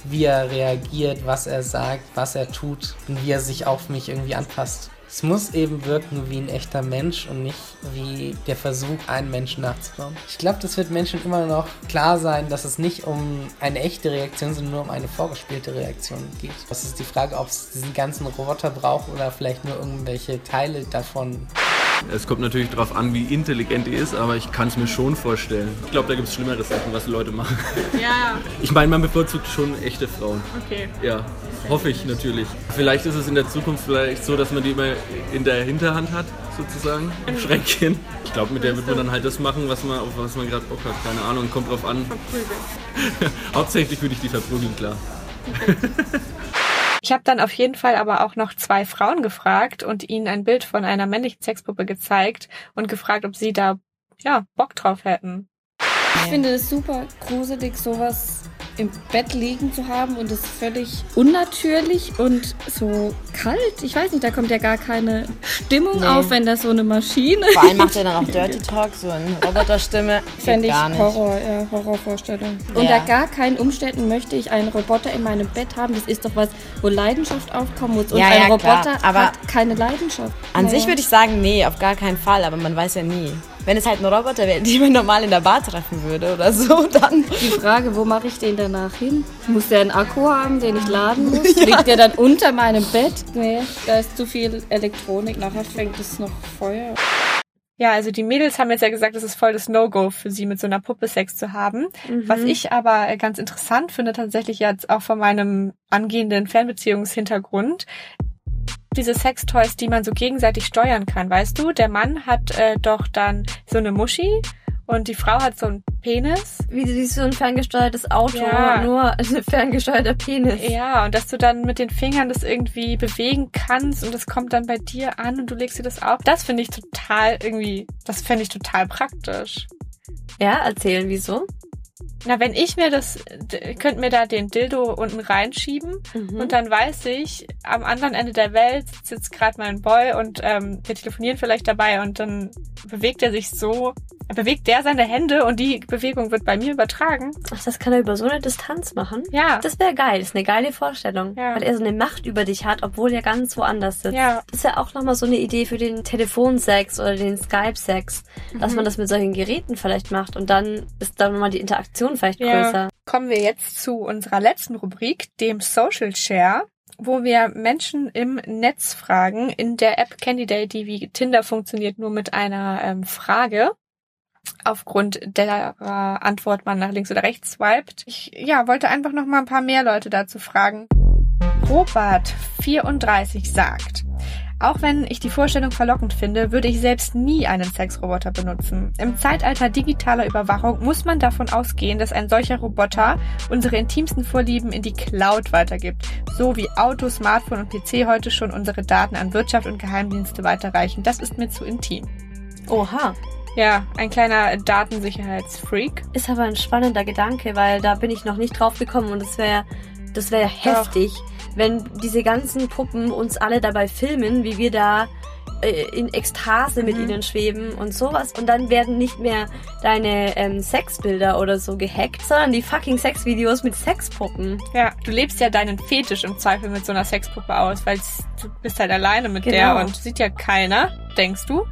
wie er reagiert, was er sagt, was er tut und wie er sich auf mich irgendwie anpasst. Es muss eben wirken wie ein echter Mensch und nicht wie der Versuch, einen Menschen nachzubauen. Ich glaube, das wird Menschen immer noch klar sein, dass es nicht um eine echte Reaktion, sondern nur um eine vorgespielte Reaktion geht. Das ist die Frage, ob es diesen ganzen Roboter braucht oder vielleicht nur irgendwelche Teile davon. Es kommt natürlich darauf an, wie intelligent die ist, aber ich kann es mir schon vorstellen. Ich glaube, da gibt es schlimmere Sachen, was Leute machen. Ja, Ich meine, man bevorzugt schon echte Frauen. okay. Ja, hoffe ich natürlich. Vielleicht ist es in der Zukunft vielleicht so, dass man die immer in der Hinterhand hat, sozusagen, im Schränkchen. Ich glaube, mit der wird man dann halt das machen, was man, auf was man gerade Bock hat. Keine Ahnung, kommt drauf an. Hauptsächlich würde ich die verprügeln, klar. Ich habe dann auf jeden Fall aber auch noch zwei Frauen gefragt und ihnen ein Bild von einer männlichen Sexpuppe gezeigt und gefragt, ob sie da ja Bock drauf hätten. Ich finde es super gruselig, sowas im Bett liegen zu haben und es völlig unnatürlich und so kalt. Ich weiß nicht, da kommt ja gar keine Stimmung Nee. auf, wenn das so eine Maschine Vor allem macht er dann auch Dirty Talk, so eine Roboterstimme. Fände ich. Horror, ja, Horrorvorstellung. Ja. Unter gar keinen Umständen möchte ich einen Roboter in meinem Bett haben. Das ist doch was, wo Leidenschaft aufkommen muss. Und Ja, ein ja, Roboter klar, aber hat keine Leidenschaft. An Naja. sich würde ich sagen, nee, auf gar keinen Fall, aber man weiß ja nie. Wenn es halt ein Roboter wäre, den man normal in der Bar treffen würde oder so, dann. Die Frage, wo mache ich den danach hin? Muss der einen Akku haben, den ich laden muss? Liegt der dann unter meinem Bett? Nee, da ist zu viel Elektronik. Nachher fängt es noch Feuer. Ja, also die Mädels haben jetzt ja gesagt, es ist voll das No-Go für sie, mit so einer Puppe Sex zu haben. Mhm. Was ich aber äh, ganz interessant finde, tatsächlich jetzt auch von meinem angehenden Fernbeziehungshintergrund, diese Sextoys, die man so gegenseitig steuern kann, weißt du? Der Mann hat äh, doch dann so eine Muschi und die Frau hat so einen Penis. Wie, wie so ein ferngesteuertes Auto, Ja. nur ein ferngesteuerter Penis. Ja, und dass du dann mit den Fingern das irgendwie bewegen kannst und das kommt dann bei dir an und du legst dir das auf. Das finde ich total irgendwie, das fände ich total praktisch. Ja, erzählen, wieso? Na, wenn ich mir das, d- könnt mir da den Dildo unten reinschieben Mhm. und dann weiß ich, am anderen Ende der Welt sitzt gerade mein Boy und ähm, wir telefonieren vielleicht dabei und dann bewegt er sich so, bewegt der seine Hände und die Bewegung wird bei mir übertragen. Ach, das kann er über so eine Distanz machen? Ja. Das wäre geil, das ist eine geile Vorstellung. Ja. Weil er so eine Macht über dich hat, obwohl er ganz woanders sitzt. Ja. Das ist ja auch nochmal so eine Idee für den Telefonsex oder den Skype-Sex, dass Mhm. man das mit solchen Geräten vielleicht macht und dann ist dann nochmal die Interaktion vielleicht größer. Kommen wir jetzt zu unserer letzten Rubrik, dem Social Share, wo wir Menschen im Netz fragen. In der App Candidate, die wie Tinder funktioniert, nur mit einer ähm, Frage. Aufgrund der Antwort man nach links oder rechts swiped. Ich ja, wollte einfach noch mal ein paar mehr Leute dazu fragen. Robert 34 sagt, auch wenn ich die Vorstellung verlockend finde, würde ich selbst nie einen Sexroboter benutzen. Im Zeitalter digitaler Überwachung muss man davon ausgehen, dass ein solcher Roboter unsere intimsten Vorlieben in die Cloud weitergibt, so wie Auto, Smartphone und PC heute schon unsere Daten an Wirtschaft und Geheimdienste weiterreichen. Das ist mir zu intim. Oha. Ja, ein kleiner Datensicherheitsfreak. Ist aber ein spannender Gedanke, weil da bin ich noch nicht drauf gekommen und das wäre das wäre heftig, wenn diese ganzen Puppen uns alle dabei filmen, wie wir da äh, in Ekstase mit Mhm. ihnen schweben und sowas und dann werden nicht mehr deine ähm, Sexbilder oder so gehackt, sondern die fucking Sexvideos mit Sexpuppen. Ja, du lebst ja deinen Fetisch im Zweifel mit so einer Sexpuppe aus, weil du bist halt alleine mit Genau. der und sieht ja keiner, denkst du.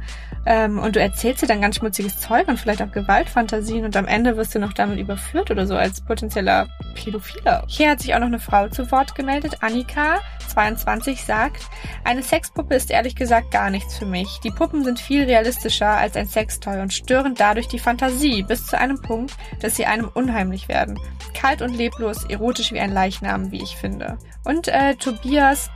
Ähm, und du erzählst dir dann ganz schmutziges Zeug und vielleicht auch Gewaltfantasien und am Ende wirst du noch damit überführt oder so als potenzieller Pädophiler. Hier hat sich auch noch eine Frau zu Wort gemeldet. Annika, 22, sagt, eine Sexpuppe ist ehrlich gesagt gar nichts für mich. Die Puppen sind viel realistischer als ein Sextoy und stören dadurch die Fantasie bis zu einem Punkt, dass sie einem unheimlich werden. Kalt und leblos, erotisch wie ein Leichnam, wie ich finde. Und äh, Tobias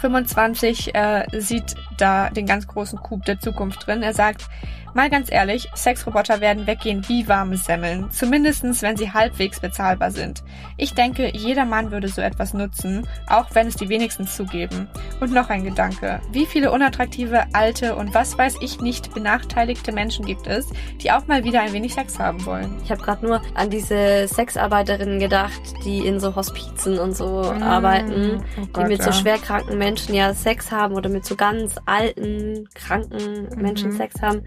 25 äh, sieht da den ganz großen Coup der Zukunft drin. Er sagt, mal ganz ehrlich, Sexroboter werden weggehen wie warme Semmeln. Zumindestens, wenn sie halbwegs bezahlbar sind. Ich denke, jeder Mann würde so etwas nutzen, auch wenn es die wenigsten zugeben. Und noch ein Gedanke. Wie viele unattraktive, alte und was weiß ich nicht benachteiligte Menschen gibt es, die auch mal wieder ein wenig Sex haben wollen? Ich habe gerade nur an diese Sexarbeiterinnen gedacht, die in so Hospizen und so Mm. arbeiten, Oh die Gott, mit so ja. schwerkranken Menschen ja Sex haben oder mit so ganz alten, kranken Menschen Mhm. Sex haben.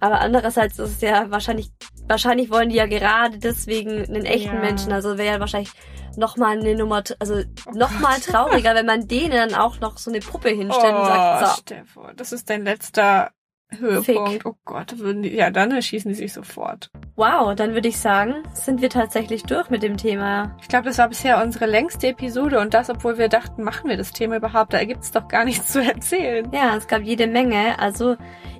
Aber andererseits ist es ja wahrscheinlich, wahrscheinlich wollen die ja gerade deswegen einen echten Ja. Menschen, also wäre ja wahrscheinlich nochmal eine Nummer, also nochmal trauriger, wenn man denen dann auch noch so eine Puppe hinstellt und sagt, so. Stefan, das ist dein letzter Höhepunkt. Oh Gott, würden die, ja, dann erschießen die sich sofort. Wow, dann würde ich sagen, sind wir tatsächlich durch mit dem Thema. Ich glaube, das war bisher unsere längste Episode und das, obwohl wir dachten, machen wir das Thema überhaupt? Da ergibt es doch gar nichts zu erzählen. Ja, es gab jede Menge. Also,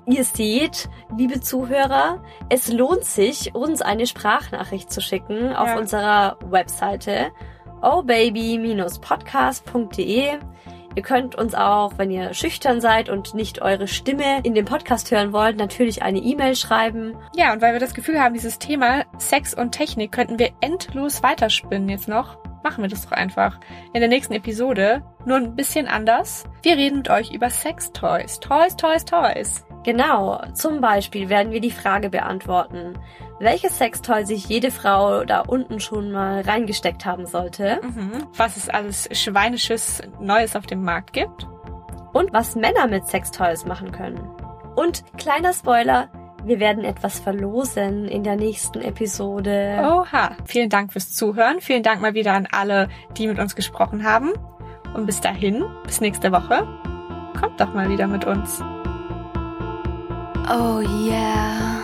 ihr seht, liebe Zuhörer, es lohnt sich, uns eine Sprachnachricht zu schicken auf Ja. unserer Webseite ohbaby-podcast.de. Ihr könnt uns auch, wenn ihr schüchtern seid und nicht eure Stimme in dem Podcast hören wollt, natürlich eine E-Mail schreiben. Ja, und weil wir das Gefühl haben, dieses Thema Sex und Technik könnten wir endlos weiterspinnen jetzt noch, machen wir das doch einfach. In der nächsten Episode, nur ein bisschen anders. Wir reden mit euch über Sextoys. Toys, Toys, Toys. Genau, zum Beispiel werden wir die Frage beantworten, welches Sextoy sich jede Frau da unten schon mal reingesteckt haben sollte. Mhm. Was es alles Schweinisches Neues auf dem Markt gibt. Und was Männer mit Sextoys machen können. Und kleiner Spoiler, wir werden etwas verlosen in der nächsten Episode. Oha. Vielen Dank fürs Zuhören. Vielen Dank mal wieder an alle, die mit uns gesprochen haben. Und bis dahin, bis nächste Woche. Kommt doch mal wieder mit uns. Oh yeah.